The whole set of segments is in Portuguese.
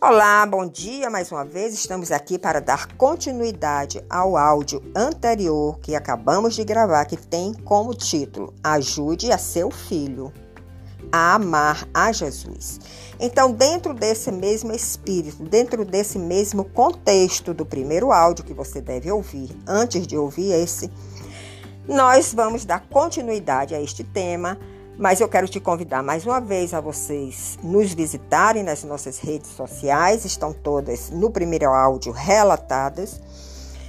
Olá, bom dia mais uma vez. Estamos aqui para dar continuidade ao áudio anterior que acabamos de gravar, que tem como título Ajude a seu filho a amar a Jesus. Então, dentro desse mesmo espírito, dentro desse mesmo contexto do primeiro áudio que você deve ouvir, antes de ouvir esse, nós vamos dar continuidade a este tema mas eu quero te convidar mais uma vez a vocês nos visitarem nas nossas redes sociais, estão todas no primeiro áudio relatadas.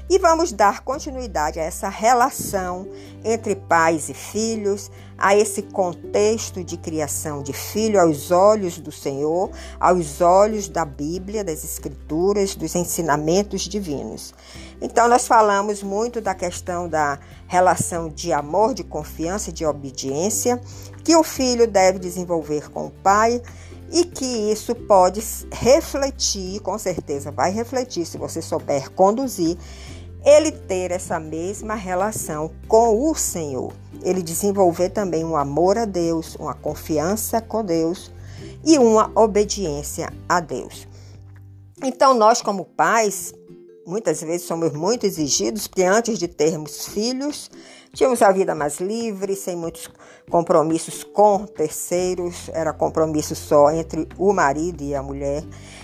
E vamos dar continuidade a essa relação entre pais e filhos, a esse contexto de criação de filho aos olhos do Senhor, aos olhos da Bíblia, das Escrituras, dos ensinamentos divinos. Então, nós falamos muito da questão da relação de amor, de confiança de obediência que o filho deve desenvolver com o pai e que isso pode refletir, com certeza vai refletir, se você souber conduzir ele ter essa mesma relação com o Senhor. Ele desenvolver também um amor a Deus, uma confiança com Deus e uma obediência a Deus. Então, nós, como pais, muitas vezes somos muito exigidos, porque antes de termos filhos, tínhamos a vida mais livre, sem muitos compromissos com terceiros, era compromisso só entre o marido e a mulher.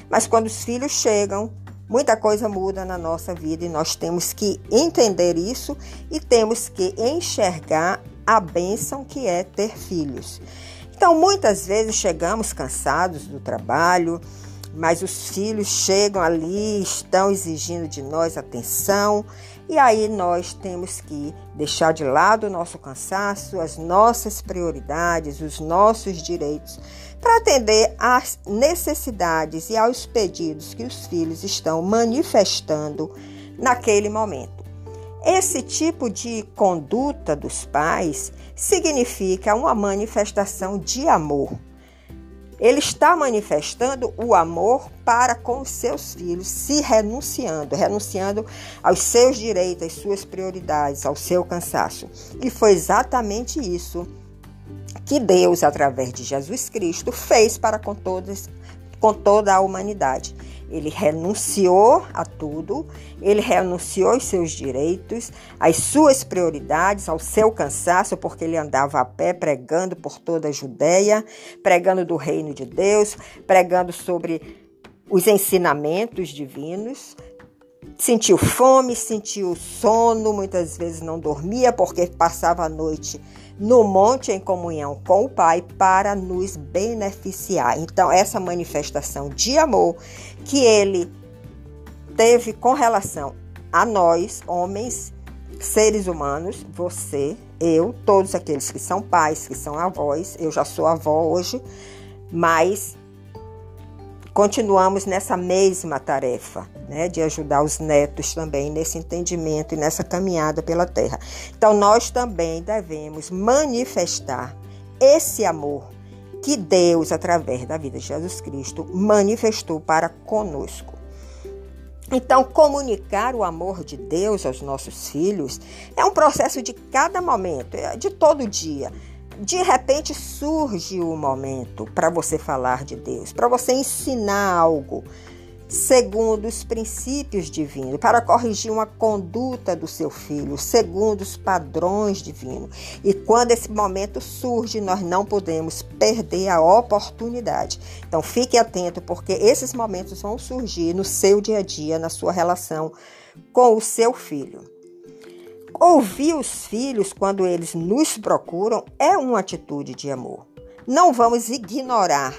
Mas quando os filhos chegam, Muita coisa muda na nossa vida e nós temos que entender isso e temos que enxergar a bênção que é ter filhos. Então, muitas vezes chegamos cansados do trabalho, mas os filhos chegam ali, estão exigindo de nós atenção, e aí nós temos que deixar de lado o nosso cansaço, as nossas prioridades, os nossos direitos, para atender às necessidades e aos pedidos que os filhos estão manifestando naquele momento. Esse tipo de conduta dos pais significa uma manifestação de amor ele está manifestando o amor para com os seus filhos, se renunciando, renunciando aos seus direitos, às suas prioridades, ao seu cansaço. E foi exatamente isso que Deus, através de Jesus Cristo, fez para com todas com toda a humanidade. Ele renunciou a tudo, ele renunciou aos seus direitos, às suas prioridades, ao seu cansaço, porque ele andava a pé pregando por toda a Judéia, pregando do reino de Deus, pregando sobre os ensinamentos divinos. Sentiu fome, sentiu sono, muitas vezes não dormia porque passava a noite no monte em comunhão com o Pai para nos beneficiar. Então, essa manifestação de amor que ele teve com relação a nós, homens, seres humanos, você, eu, todos aqueles que são pais, que são avós, eu já sou avó hoje, mas continuamos nessa mesma tarefa, né, de ajudar os netos também nesse entendimento e nessa caminhada pela terra. Então, nós também devemos manifestar esse amor que Deus, através da vida de Jesus Cristo, manifestou para conosco. Então, comunicar o amor de Deus aos nossos filhos é um processo de cada momento, é de todo dia de repente surge o momento para você falar de Deus, para você ensinar algo segundo os princípios divinos, para corrigir uma conduta do seu filho, segundo os padrões divinos. E quando esse momento surge, nós não podemos perder a oportunidade. Então fique atento, porque esses momentos vão surgir no seu dia a dia, na sua relação com o seu filho. Ouvir os filhos quando eles nos procuram é uma atitude de amor. Não vamos ignorar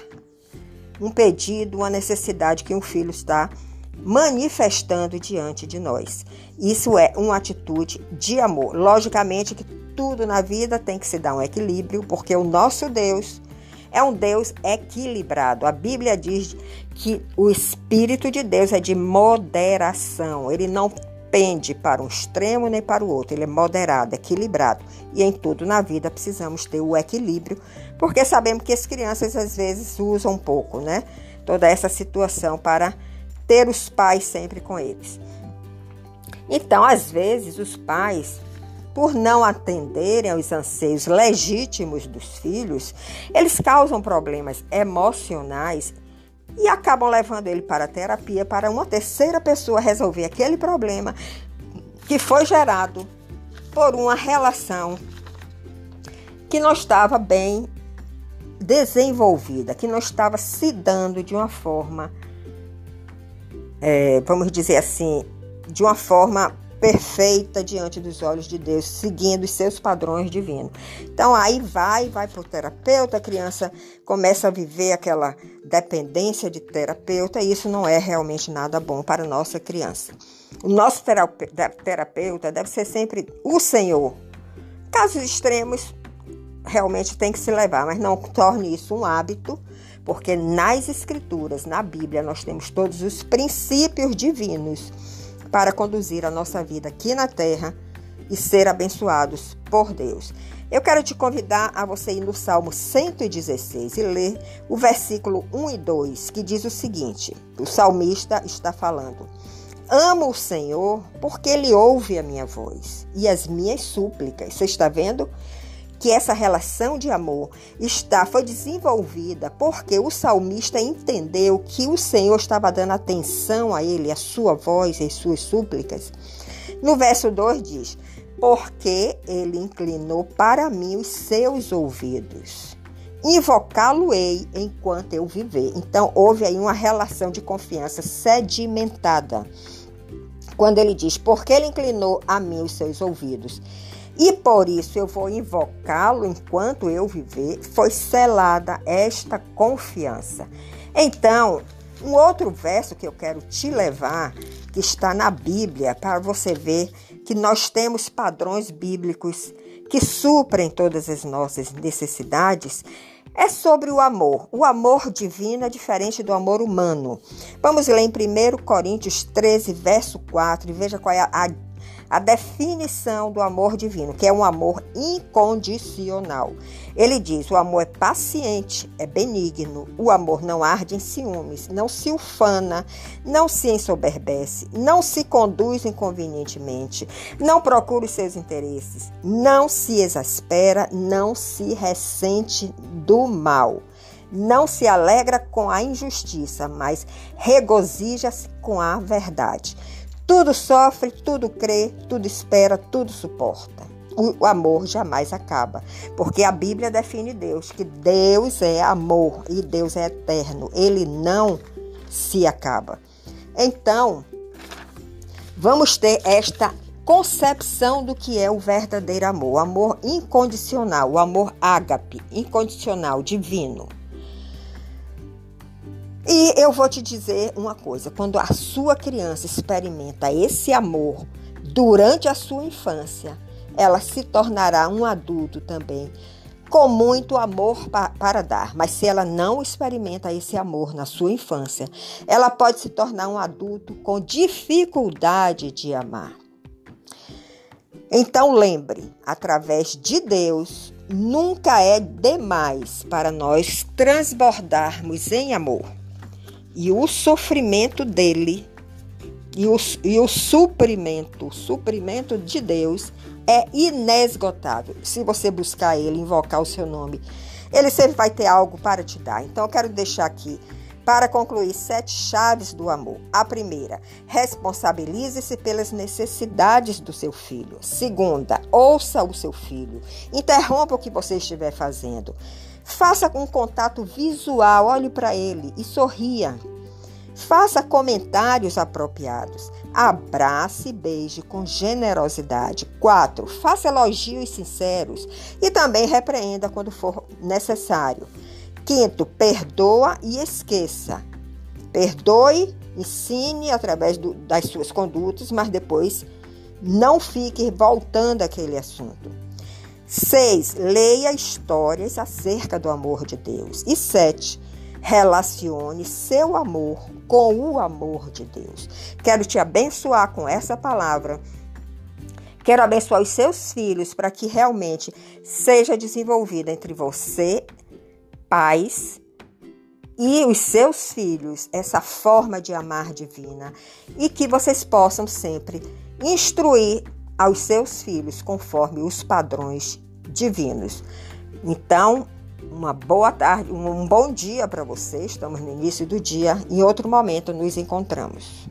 um pedido, uma necessidade que um filho está manifestando diante de nós. Isso é uma atitude de amor. Logicamente que tudo na vida tem que se dar um equilíbrio, porque o nosso Deus é um Deus equilibrado. A Bíblia diz que o Espírito de Deus é de moderação. Ele não pende para um extremo nem para o outro, ele é moderado, equilibrado. E em tudo na vida precisamos ter o equilíbrio, porque sabemos que as crianças às vezes usam um pouco, né? Toda essa situação para ter os pais sempre com eles. Então, às vezes, os pais, por não atenderem aos anseios legítimos dos filhos, eles causam problemas emocionais e acabam levando ele para a terapia para uma terceira pessoa resolver aquele problema que foi gerado por uma relação que não estava bem desenvolvida, que não estava se dando de uma forma, é, vamos dizer assim, de uma forma perfeita diante dos olhos de Deus, seguindo os seus padrões divinos. Então aí vai, vai para o terapeuta, a criança começa a viver aquela dependência de terapeuta e isso não é realmente nada bom para a nossa criança. O nosso terapeuta deve ser sempre o Senhor. Casos extremos realmente tem que se levar, mas não torne isso um hábito, porque nas escrituras, na Bíblia, nós temos todos os princípios divinos para conduzir a nossa vida aqui na terra e ser abençoados por Deus. Eu quero te convidar a você ir no Salmo 116 e ler o versículo 1 e 2, que diz o seguinte: o salmista está falando. Amo o Senhor porque Ele ouve a minha voz e as minhas súplicas. Você está vendo? Que essa relação de amor está foi desenvolvida porque o salmista entendeu que o Senhor estava dando atenção a ele, a sua voz e suas súplicas. No verso 2 diz: Porque ele inclinou para mim os seus ouvidos. Invocá-lo-ei enquanto eu viver. Então, houve aí uma relação de confiança sedimentada. Quando ele diz, porque ele inclinou a mim os seus ouvidos e por isso eu vou invocá-lo enquanto eu viver, foi selada esta confiança. Então, um outro verso que eu quero te levar, que está na Bíblia, para você ver que nós temos padrões bíblicos que suprem todas as nossas necessidades, é sobre o amor. O amor divino é diferente do amor humano. Vamos ler em 1 Coríntios 13, verso 4, e veja qual é a a definição do amor divino, que é um amor incondicional. Ele diz: o amor é paciente, é benigno, o amor não arde em ciúmes, não se ufana, não se ensoberbece, não se conduz inconvenientemente, não procura os seus interesses, não se exaspera, não se ressente do mal. Não se alegra com a injustiça, mas regozija-se com a verdade. Tudo sofre, tudo crê, tudo espera, tudo suporta. O amor jamais acaba, porque a Bíblia define Deus, que Deus é amor e Deus é eterno. Ele não se acaba. Então, vamos ter esta concepção do que é o verdadeiro amor, o amor incondicional, o amor ágape, incondicional, divino. E eu vou te dizer uma coisa: quando a sua criança experimenta esse amor durante a sua infância, ela se tornará um adulto também com muito amor pa para dar. Mas se ela não experimenta esse amor na sua infância, ela pode se tornar um adulto com dificuldade de amar. Então lembre, através de Deus, nunca é demais para nós transbordarmos em amor e o sofrimento dele e o, e o suprimento, o suprimento de Deus é inesgotável. Se você buscar ele, invocar o seu nome, ele sempre vai ter algo para te dar. Então eu quero deixar aqui para concluir sete chaves do amor. A primeira, responsabilize-se pelas necessidades do seu filho. Segunda, ouça o seu filho. Interrompa o que você estiver fazendo. Faça um contato visual, olhe para ele e sorria. Faça comentários apropriados. Abrace e beije com generosidade. 4. Faça elogios sinceros e também repreenda quando for necessário. Quinto, perdoa e esqueça. Perdoe, ensine através do, das suas condutas, mas depois não fique voltando àquele assunto. 6. Leia histórias acerca do amor de Deus. E 7. Relacione seu amor com o amor de Deus. Quero te abençoar com essa palavra. Quero abençoar os seus filhos para que realmente seja desenvolvida entre você, pais, e os seus filhos essa forma de amar divina e que vocês possam sempre instruir aos seus filhos conforme os padrões divinos. Então, Uma boa tarde, um bom dia para você. Estamos no início do dia. Em outro momento nos encontramos.